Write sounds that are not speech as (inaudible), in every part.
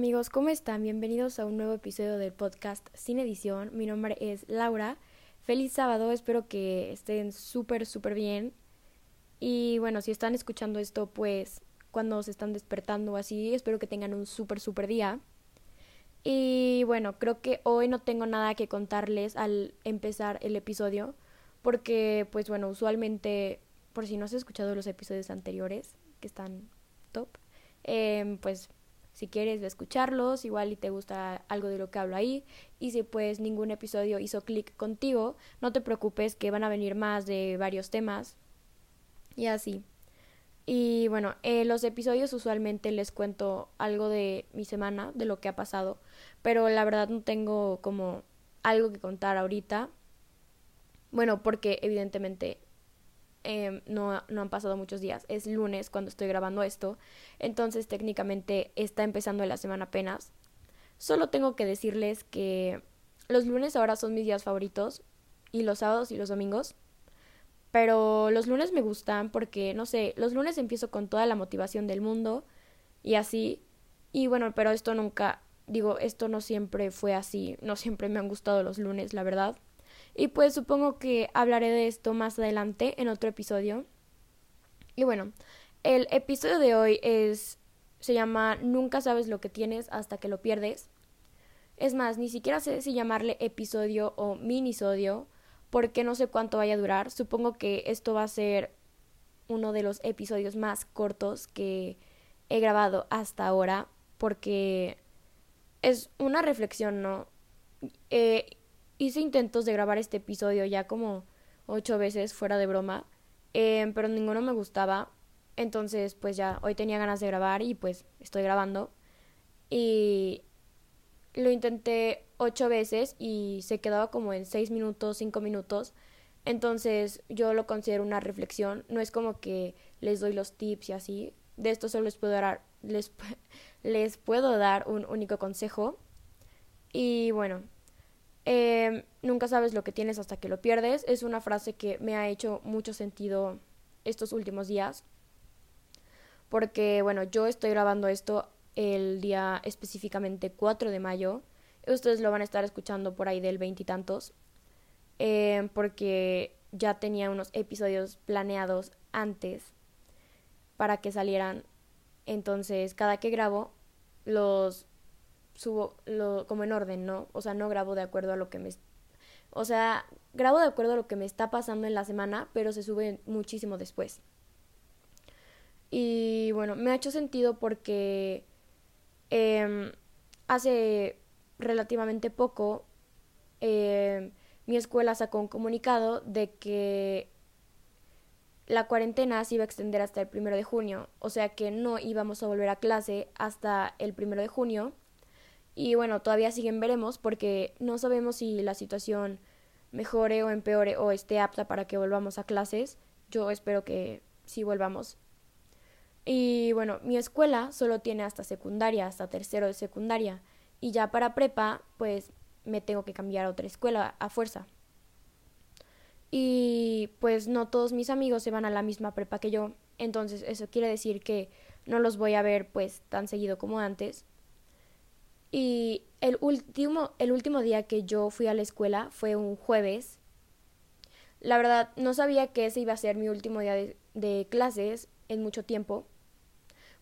amigos, ¿cómo están? Bienvenidos a un nuevo episodio del podcast Sin Edición. Mi nombre es Laura. Feliz sábado, espero que estén súper, súper bien. Y bueno, si están escuchando esto, pues cuando se están despertando así, espero que tengan un súper, súper día. Y bueno, creo que hoy no tengo nada que contarles al empezar el episodio, porque pues bueno, usualmente, por si no has escuchado los episodios anteriores, que están top, eh, pues si quieres escucharlos, igual y te gusta algo de lo que hablo ahí. Y si pues ningún episodio hizo clic contigo, no te preocupes que van a venir más de varios temas. Y así. Y bueno, eh, los episodios usualmente les cuento algo de mi semana, de lo que ha pasado. Pero la verdad no tengo como algo que contar ahorita. Bueno, porque evidentemente Em, no, no, han pasado muchos días, es lunes cuando estoy grabando esto, entonces técnicamente está empezando la semana apenas. Solo tengo que decirles que los lunes ahora son mis días favoritos y los sábados y los domingos. Pero los lunes me gustan porque, no sé, los lunes empiezo con toda la motivación del mundo y así. Y bueno, pero esto nunca, digo, esto no siempre fue así, no siempre me han gustado los lunes, la verdad. Y pues supongo que hablaré de esto más adelante en otro episodio. Y bueno, el episodio de hoy es se llama Nunca sabes lo que tienes hasta que lo pierdes. Es más, ni siquiera sé si llamarle episodio o minisodio, porque no sé cuánto vaya a durar. Supongo que esto va a ser uno de los episodios más cortos que he grabado hasta ahora, porque es una reflexión, ¿no? Eh, hice intentos de grabar este episodio ya como ocho veces fuera de broma, em, pero ninguno me gustaba. Entonces, pues ya, hoy tenía ganas de grabar y pues estoy grabando. Y lo intenté ocho veces y se quedaba como en seis minutos, cinco minutos. Entonces, yo lo considero una reflexión. No es como que les doy los tips y así. De esto solo les puedo dar, les, (laughs) les puedo dar un único consejo. Y bueno, eh, nunca sabes lo que tienes hasta que lo pierdes. Es una frase que me ha hecho mucho sentido estos últimos días. Porque, bueno, yo estoy grabando esto el día específicamente 4 de mayo. Ustedes lo van a estar escuchando por ahí del veintitantos. Eh, porque ya tenía unos episodios planeados antes para que salieran. Entonces, cada que grabo, los subo lo, como en orden, ¿no? O sea, no grabo de acuerdo a lo que me... O sea, grabo de acuerdo a lo que me está pasando en la semana, pero se sube muchísimo después. Y bueno, me ha hecho sentido porque eh, hace relativamente poco eh, mi escuela sacó un comunicado de que la cuarentena se iba a extender hasta el primero de junio, o sea que no íbamos a volver a clase hasta el primero de junio y bueno, todavía siguen veremos porque no sabemos si la situación mejore o empeore o esté apta para que volvamos a clases. Yo espero que sí volvamos. Y bueno, mi escuela solo tiene hasta secundaria, hasta tercero de secundaria. Y ya para prepa, pues me tengo que cambiar a otra escuela a fuerza. Y pues no todos mis amigos se van a la misma prepa que yo. Entonces eso quiere decir que no los voy a ver pues tan seguido como antes. Y el último, el último día que yo fui a la escuela fue un jueves. La verdad, no sabía que ese iba a ser mi último día de, clases en mucho tiempo.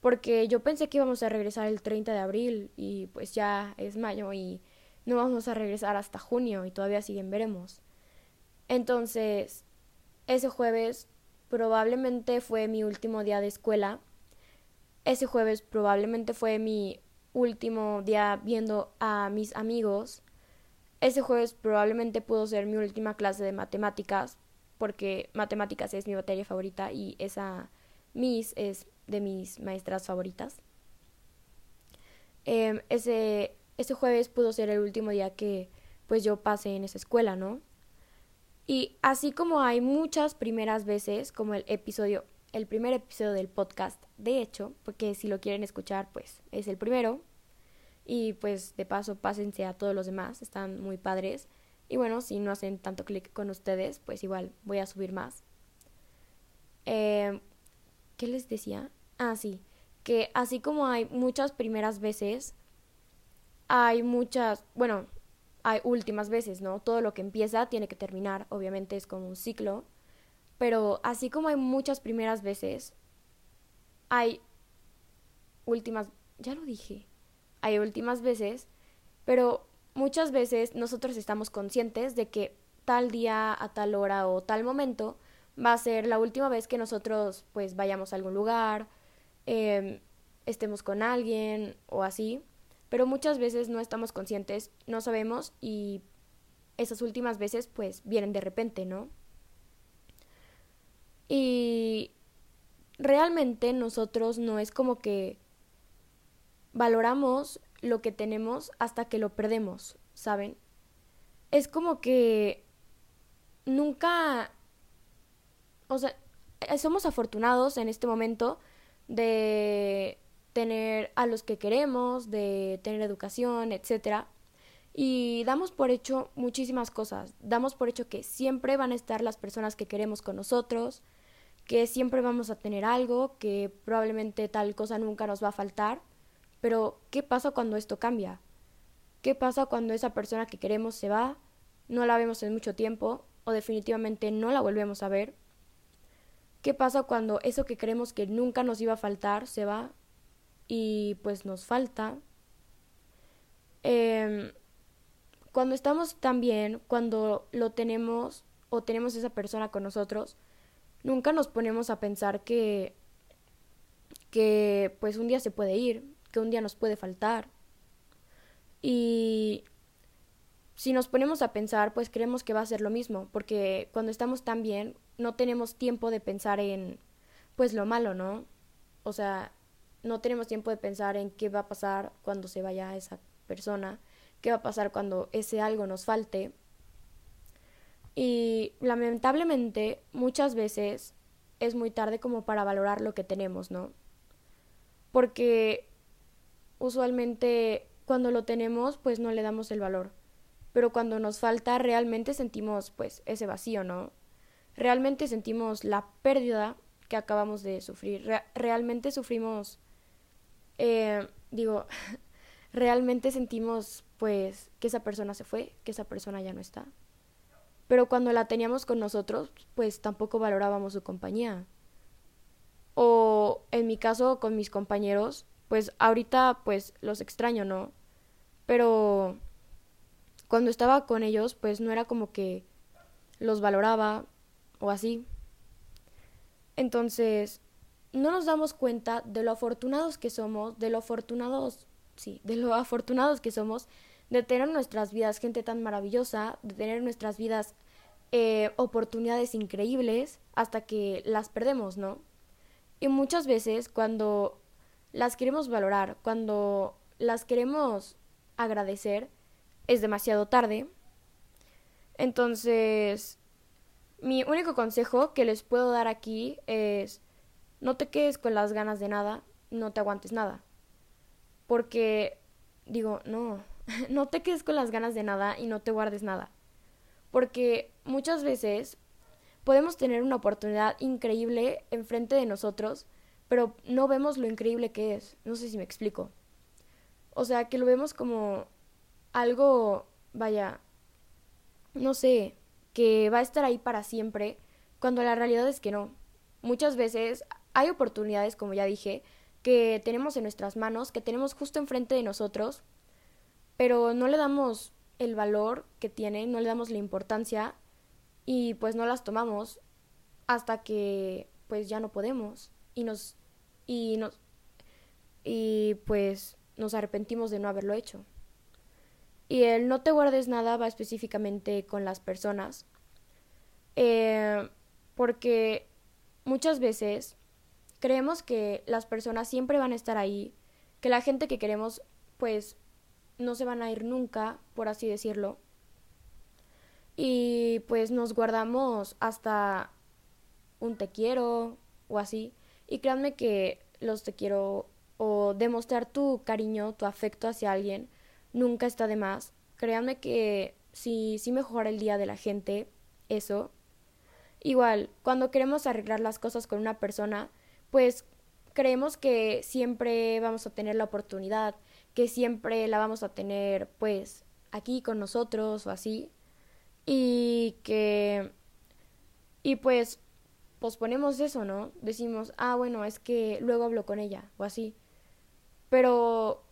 Porque yo pensé que íbamos a regresar el 30 de abril y pues ya es mayo y no vamos a regresar hasta junio y todavía siguen veremos. Entonces, ese jueves probablemente fue mi último día de escuela. Ese jueves probablemente fue mi último día viendo a mis amigos. Ese jueves probablemente pudo ser mi última clase de matemáticas, porque matemáticas es mi materia favorita y esa Miss es de mis maestras favoritas. Em, ese, ese jueves pudo ser el último día que pues yo pasé en esa escuela, ¿no? Y así como hay muchas primeras veces, como el episodio el primer episodio del podcast, de hecho, porque si lo quieren escuchar, pues es el primero. Y pues de paso pásense a todos los demás, están muy padres. Y bueno, si no hacen tanto clic con ustedes, pues igual voy a subir más. Eh, ¿Qué les decía? Ah, sí, que así como hay muchas primeras veces, hay muchas, bueno, hay últimas veces, ¿no? Todo lo que empieza tiene que terminar, obviamente es como un ciclo, pero así como hay muchas primeras veces, hay últimas, ya lo dije, hay últimas veces, pero muchas veces nosotros estamos conscientes de que tal día, a tal hora o tal momento va a ser la última vez que nosotros pues vayamos a algún lugar, eh, estemos con alguien o así, pero muchas veces no estamos conscientes, no sabemos y esas últimas veces pues vienen de repente, ¿no? Y realmente nosotros no es como que valoramos lo que tenemos hasta que lo perdemos, ¿saben? Es como que nunca, o sea, somos afortunados en este momento de tener a los que queremos, de tener educación, etcétera. Y damos por hecho muchísimas cosas. Damos por hecho que siempre van a estar las personas que queremos con nosotros, que siempre vamos a tener algo, que probablemente tal cosa nunca nos va a faltar. Pero, ¿qué pasa cuando esto cambia? ¿Qué pasa cuando esa persona que queremos se va, no la vemos en mucho tiempo o definitivamente no la volvemos a ver? ¿Qué pasa cuando eso que creemos que nunca nos iba a faltar se va y pues nos falta. Eh, cuando estamos tan bien, cuando lo tenemos o tenemos esa persona con nosotros, nunca nos ponemos a pensar que que pues un día se puede ir, que un día nos puede faltar. Y si nos ponemos a pensar, pues creemos que va a ser lo mismo, porque cuando estamos tan bien, no tenemos tiempo de pensar en pues lo malo, ¿no? O sea, no tenemos tiempo de pensar en qué va a pasar cuando se vaya esa persona, qué va a pasar cuando ese algo nos falte. Y lamentablemente muchas veces es muy tarde como para valorar lo que tenemos, ¿no? Porque usualmente cuando lo tenemos pues no le damos el valor, pero cuando nos falta realmente sentimos pues ese vacío, ¿no? Realmente sentimos la pérdida que acabamos de sufrir, realmente sufrimos eh, digo, (laughs) realmente sentimos pues que esa persona se fue, que esa persona ya no está. Pero cuando la teníamos con nosotros, pues tampoco valorábamos su compañía. O en mi caso con mis compañeros, pues ahorita pues los extraño, ¿no? Pero cuando estaba con ellos, pues no era como que los valoraba o así. Entonces, no nos damos cuenta de lo afortunados que somos, de lo afortunados, sí, de lo afortunados que somos de tener en nuestras vidas gente tan maravillosa, de tener en nuestras vidas eh, oportunidades increíbles hasta que las perdemos, ¿no? Y muchas veces cuando las queremos valorar, cuando las queremos agradecer, es demasiado tarde. Entonces, mi único consejo que les puedo dar aquí es no te quedes con las ganas de nada, no te aguantes nada. Porque, digo, no, (laughs) no te quedes con las ganas de nada y no te guardes nada. Porque muchas veces podemos tener una oportunidad increíble enfrente de nosotros, pero no vemos lo increíble que es. No sé si me explico. O sea, que lo vemos como algo, vaya, no sé, que va a estar ahí para siempre, cuando la realidad es que no. Muchas veces hay oportunidades, como ya dije, que tenemos en nuestras manos, que tenemos justo enfrente de nosotros, pero no le damos el valor que tienen, no le damos la importancia y pues no las tomamos hasta que pues ya no podemos y nos y nos y pues nos arrepentimos de no haberlo hecho. Y el no te guardes nada va específicamente con las personas, eh, porque muchas veces creemos que las personas siempre van a estar ahí, que la gente que queremos pues no se van a ir nunca, por así decirlo. Y pues nos guardamos hasta un te quiero o así. Y créanme que los te quiero o demostrar tu cariño, tu afecto hacia alguien, nunca está de más. Créanme que si, si mejora el día de la gente, eso. Igual, cuando queremos arreglar las cosas con una persona, pues creemos que siempre vamos a tener la oportunidad, que siempre la vamos a tener pues aquí con nosotros o así y que y pues posponemos eso, ¿no? Decimos, ah, bueno, es que luego hablo con ella o así. Pero,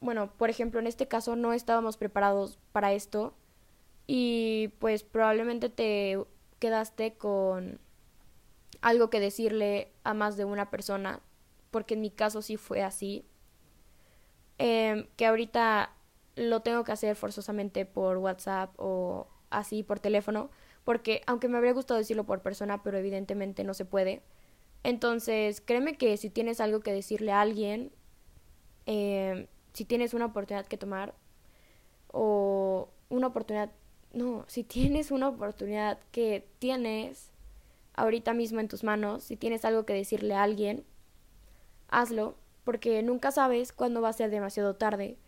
bueno, por ejemplo, en este caso no estábamos preparados para esto y pues probablemente te quedaste con algo que decirle a más de una persona, porque en mi caso sí fue así, em, que ahorita lo tengo que hacer forzosamente por WhatsApp o así por teléfono, porque aunque me habría gustado decirlo por persona, pero evidentemente no se puede. Entonces, créeme que si tienes algo que decirle a alguien, em, si tienes una oportunidad que tomar, o una oportunidad, no, si tienes una oportunidad que tienes ahorita mismo en tus manos, si tienes algo que decirle a alguien, hazlo, porque nunca sabes cuándo va a ser demasiado tarde,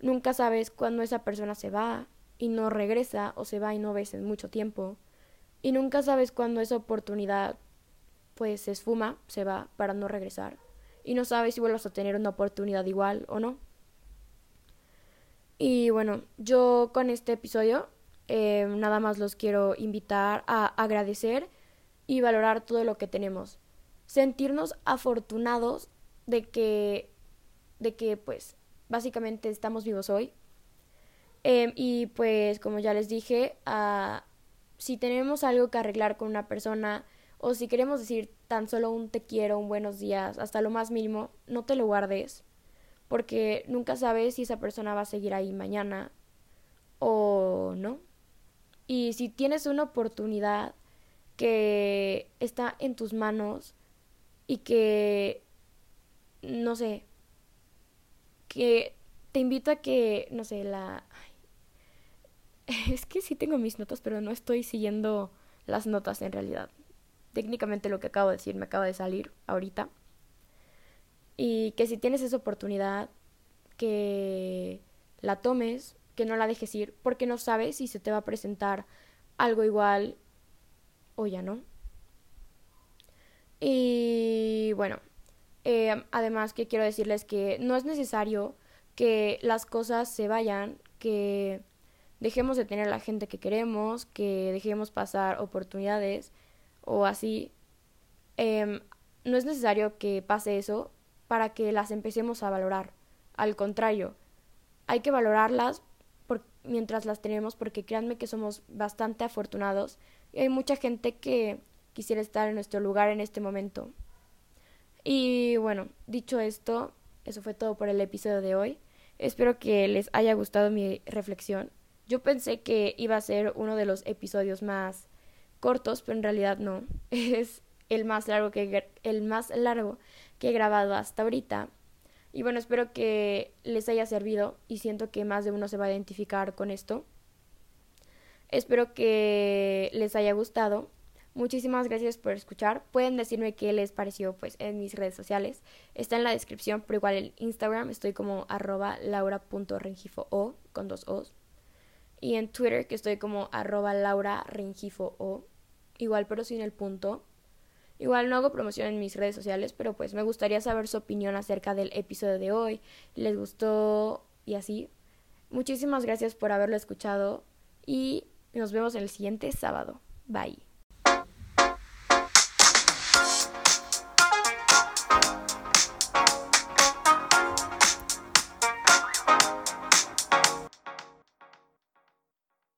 nunca sabes cuándo esa persona se va y no regresa o se va y no ves en mucho tiempo, y nunca sabes cuándo esa oportunidad pues se esfuma, se va para no regresar, y no sabes si vuelvas a tener una oportunidad igual o no. Y bueno, yo con este episodio eh, nada más los quiero invitar a agradecer y valorar todo lo que tenemos. Sentirnos afortunados de que, de que pues básicamente estamos vivos hoy. Em, y pues como ya les dije, uh, si tenemos algo que arreglar con una persona o si queremos decir tan solo un te quiero, un buenos días, hasta lo más mínimo, no te lo guardes, porque nunca sabes si esa persona va a seguir ahí mañana o no. Y si tienes una oportunidad que está en tus manos y que, no sé, que te invito a que, no sé, la... (laughs) es que sí tengo mis notas, pero no estoy siguiendo las notas en realidad. Técnicamente lo que acabo de decir me acaba de salir ahorita. Y que si tienes esa oportunidad, que la tomes, que no la dejes ir, porque no sabes si se te va a presentar algo igual o ya no. Y bueno, eh, además que quiero decirles que no es necesario que las cosas se vayan, que dejemos de tener la gente que queremos, que dejemos pasar oportunidades o así. Em, no es necesario que pase eso para que las empecemos a valorar. Al contrario, hay que valorarlas mientras las tenemos porque créanme que somos bastante afortunados y hay mucha gente que quisiera estar en nuestro lugar en este momento. Y bueno, dicho esto, eso fue todo por el episodio de hoy. Espero que les haya gustado mi reflexión. Yo pensé que iba a ser uno de los episodios más cortos, pero en realidad no. (laughs) Es el más largo que el más largo que he grabado hasta ahorita. Y bueno, espero que les haya servido y siento que más de uno se va a identificar con esto. Espero que les haya gustado. Muchísimas gracias por escuchar. Pueden decirme qué les pareció pues en mis redes sociales. Está en la descripción, pero igual en Instagram estoy como arroba laura.rengifo con dos O's. Y en Twitter que estoy como arroba laura igual pero sin el punto. Igual no hago promoción en mis redes sociales, pero pues me gustaría saber su opinión acerca del episodio de hoy. ¿Les gustó? Y así. Muchísimas gracias por haberlo escuchado y nos vemos el siguiente sábado. Bye.